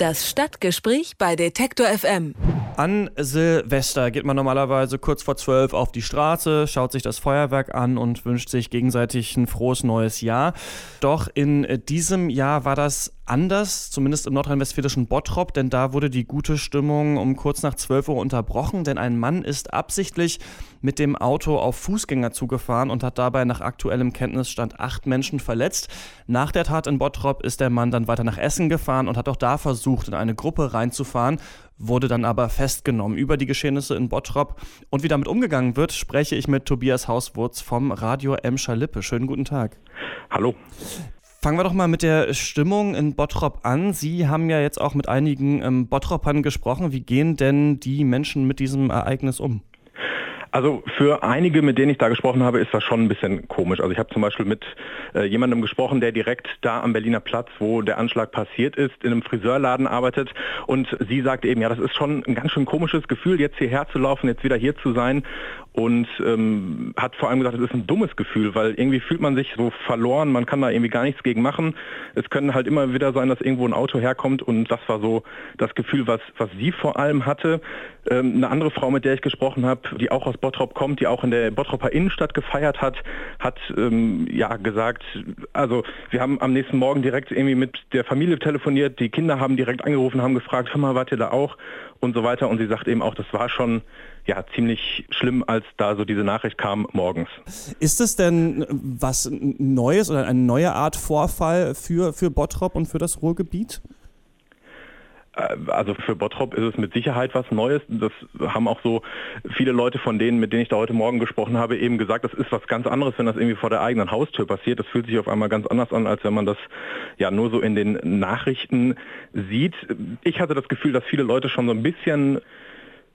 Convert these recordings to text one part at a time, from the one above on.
Das Stadtgespräch bei Detektor FM. An Silvester geht man normalerweise kurz vor zwölf auf die Straße, schaut sich das Feuerwerk an und wünscht sich gegenseitig ein frohes neues Jahr. Doch in diesem Jahr war das anders, zumindest im nordrhein-westfälischen Bottrop, denn da wurde die gute Stimmung um kurz nach 12 Uhr unterbrochen, denn ein Mann ist absichtlich mit dem Auto auf Fußgänger zugefahren und hat dabei nach aktuellem Kenntnisstand acht Menschen verletzt. Nach der Tat in Bottrop ist der Mann dann weiter nach Essen gefahren und hat auch da versucht, in eine Gruppe reinzufahren, wurde dann aber festgenommen. Über die Geschehnisse in Bottrop und wie damit umgegangen wird, spreche ich mit Tobias Hauswurz vom Radio Emscher Lippe. Schönen guten Tag. Hallo. Fangen wir doch mal mit der Stimmung in Bottrop an. Sie haben ja jetzt auch mit einigen ähm, Bottropern gesprochen. Wie gehen denn die Menschen mit diesem Ereignis um? Also für einige, mit denen ich da gesprochen habe, ist das schon ein bisschen komisch. Also ich habe zum Beispiel mit äh, jemandem gesprochen, der direkt da am Berliner Platz, wo der Anschlag passiert ist, in einem Friseurladen arbeitet. Und sie sagt eben, ja, das ist schon ein ganz schön komisches Gefühl, jetzt hierher zu laufen, jetzt wieder hier zu sein. Und ähm, hat vor allem gesagt, es ist ein dummes Gefühl, weil irgendwie fühlt man sich so verloren, man kann da irgendwie gar nichts gegen machen. Es können halt immer wieder sein, dass irgendwo ein Auto herkommt und das war so das Gefühl, was, was sie vor allem hatte. Ähm, eine andere Frau, mit der ich gesprochen habe, die auch aus Bottrop kommt, die auch in der Bottroper Innenstadt gefeiert hat, hat ähm, ja gesagt, also wir haben am nächsten Morgen direkt irgendwie mit der Familie telefoniert, die Kinder haben direkt angerufen, haben gefragt, hör mal, wart ihr da auch und so weiter. Und sie sagt eben auch, das war schon ja ziemlich schlimm, als da so diese Nachricht kam morgens. Ist es denn was Neues oder eine neue Art Vorfall für, für Bottrop und für das Ruhrgebiet? Also für Bottrop ist es mit Sicherheit was Neues. Das haben auch so viele Leute von denen, mit denen ich da heute Morgen gesprochen habe, eben gesagt, das ist was ganz anderes, wenn das irgendwie vor der eigenen Haustür passiert. Das fühlt sich auf einmal ganz anders an, als wenn man das ja nur so in den Nachrichten sieht. Ich hatte das Gefühl, dass viele Leute schon so ein bisschen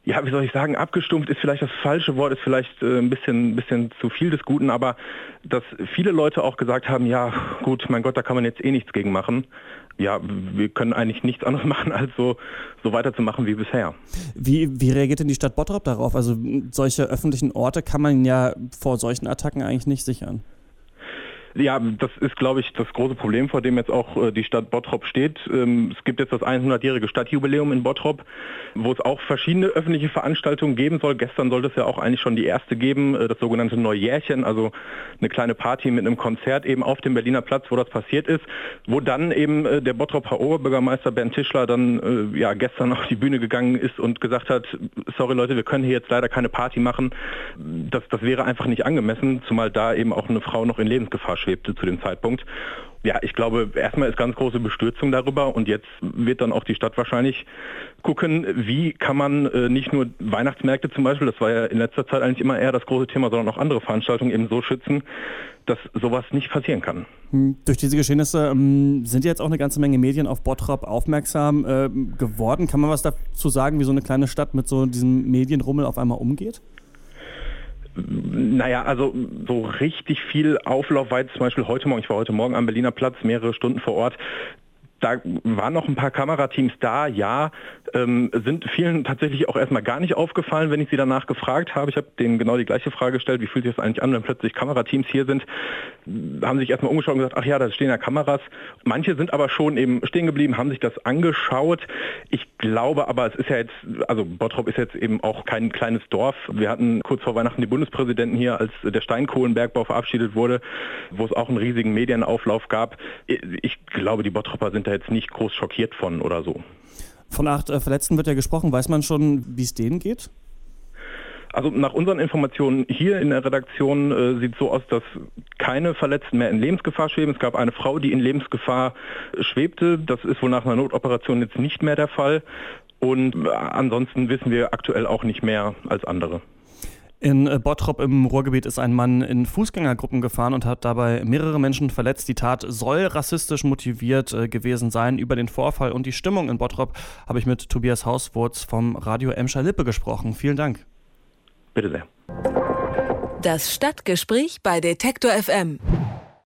ja, wie soll ich sagen, abgestumpft ist vielleicht das falsche Wort, ist vielleicht äh, ein bisschen, bisschen zu viel des Guten, aber dass viele Leute auch gesagt haben, ja, gut, mein Gott, da kann man jetzt eh nichts gegen machen. Ja, wir können eigentlich nichts anderes machen, als so, so weiterzumachen wie bisher. Wie, wie reagiert denn die Stadt Bottrop darauf? Also solche öffentlichen Orte kann man ja vor solchen Attacken eigentlich nicht sichern. Ja, das ist, glaube ich, das große Problem, vor dem jetzt auch äh, die Stadt Bottrop steht. Ähm, es gibt jetzt das 100-jährige Stadtjubiläum in Bottrop, wo es auch verschiedene öffentliche Veranstaltungen geben soll. Gestern sollte es ja auch eigentlich schon die erste geben, äh, das sogenannte Neujährchen, also eine kleine Party mit einem Konzert eben auf dem Berliner Platz, wo das passiert ist, wo dann eben äh, der Bottroper Oberbürgermeister Bernd Tischler dann ja gestern auf die Bühne gegangen ist und gesagt hat, sorry Leute, wir können hier jetzt leider keine Party machen. Das, das wäre einfach nicht angemessen, zumal da eben auch eine Frau noch in Lebensgefahr schwebte zu dem Zeitpunkt. Ja, ich glaube, erstmal ist ganz große Bestürzung darüber und jetzt wird dann auch die Stadt wahrscheinlich gucken, wie kann man äh, nicht nur Weihnachtsmärkte zum Beispiel, das war ja in letzter Zeit eigentlich immer eher das große Thema, sondern auch andere Veranstaltungen eben so schützen, dass sowas nicht passieren kann. Hm, durch diese Geschehnisse ähm, sind jetzt auch eine ganze Menge Medien auf Bottrop aufmerksam äh, geworden. Kann man was dazu sagen, wie so eine kleine Stadt mit so diesem Medienrummel auf einmal umgeht? Naja, also so richtig viel Auflauf war zum Beispiel heute Morgen, ich war heute Morgen am Berliner Platz, mehrere Stunden vor Ort, da waren noch ein paar Kamerateams da, ja, ähm, sind vielen tatsächlich auch erstmal gar nicht aufgefallen, wenn ich sie danach gefragt habe. Ich habe denen genau die gleiche Frage gestellt, wie fühlt sich das eigentlich an, wenn plötzlich Kamerateams hier sind. Haben sich erstmal umgeschaut und gesagt, ach ja, da stehen ja Kameras. Manche sind aber schon eben stehen geblieben, haben sich das angeschaut. Ich glaube aber, es ist ja jetzt, also Bottrop ist jetzt eben auch kein kleines Dorf. Wir hatten kurz vor Weihnachten die Bundespräsidenten hier, als der Steinkohlenbergbau verabschiedet wurde, wo es auch einen riesigen Medienauflauf gab. Ich glaube, die Bottropper sind da jetzt nicht groß schockiert von oder so. Von acht äh, Verletzten wird ja gesprochen. Weiß man schon, wie es denen geht? Also nach unseren Informationen hier in der Redaktion äh, sieht es so aus, dass keine Verletzten mehr in Lebensgefahr schweben. Es gab eine Frau, die in Lebensgefahr schwebte. Das ist wohl nach einer Notoperation jetzt nicht mehr der Fall. Und äh, ansonsten wissen wir aktuell auch nicht mehr als andere. In äh, Bottrop im Ruhrgebiet ist ein Mann in Fußgängergruppen gefahren und hat dabei mehrere Menschen verletzt. Die Tat soll rassistisch motiviert äh, gewesen sein. Über den Vorfall und die Stimmung in Bottrop habe ich mit Tobias Hauswurz vom Radio Emscher Lippe gesprochen. Vielen Dank. Bitte sehr. Das Stadtgespräch bei Detektor FM.